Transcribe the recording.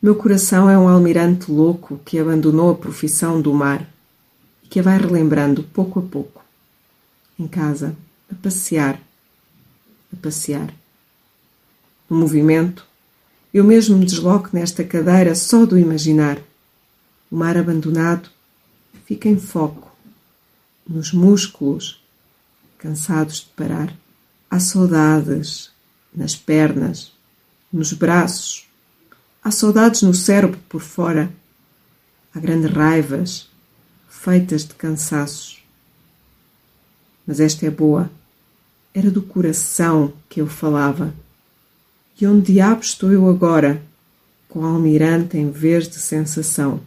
Meu coração é um almirante louco que abandonou a profissão do mar e que a vai relembrando pouco a pouco. Em casa, a passear, a passear. No movimento, eu mesmo me desloco nesta cadeira só do imaginar. O mar abandonado fica em foco, nos músculos, cansados de parar. Há saudades nas pernas, nos braços, Há saudades no cérebro por fora. Há grandes raivas, feitas de cansaços. Mas esta é boa. Era do coração que eu falava. E onde diabo estou eu agora, com almirante em vez de sensação?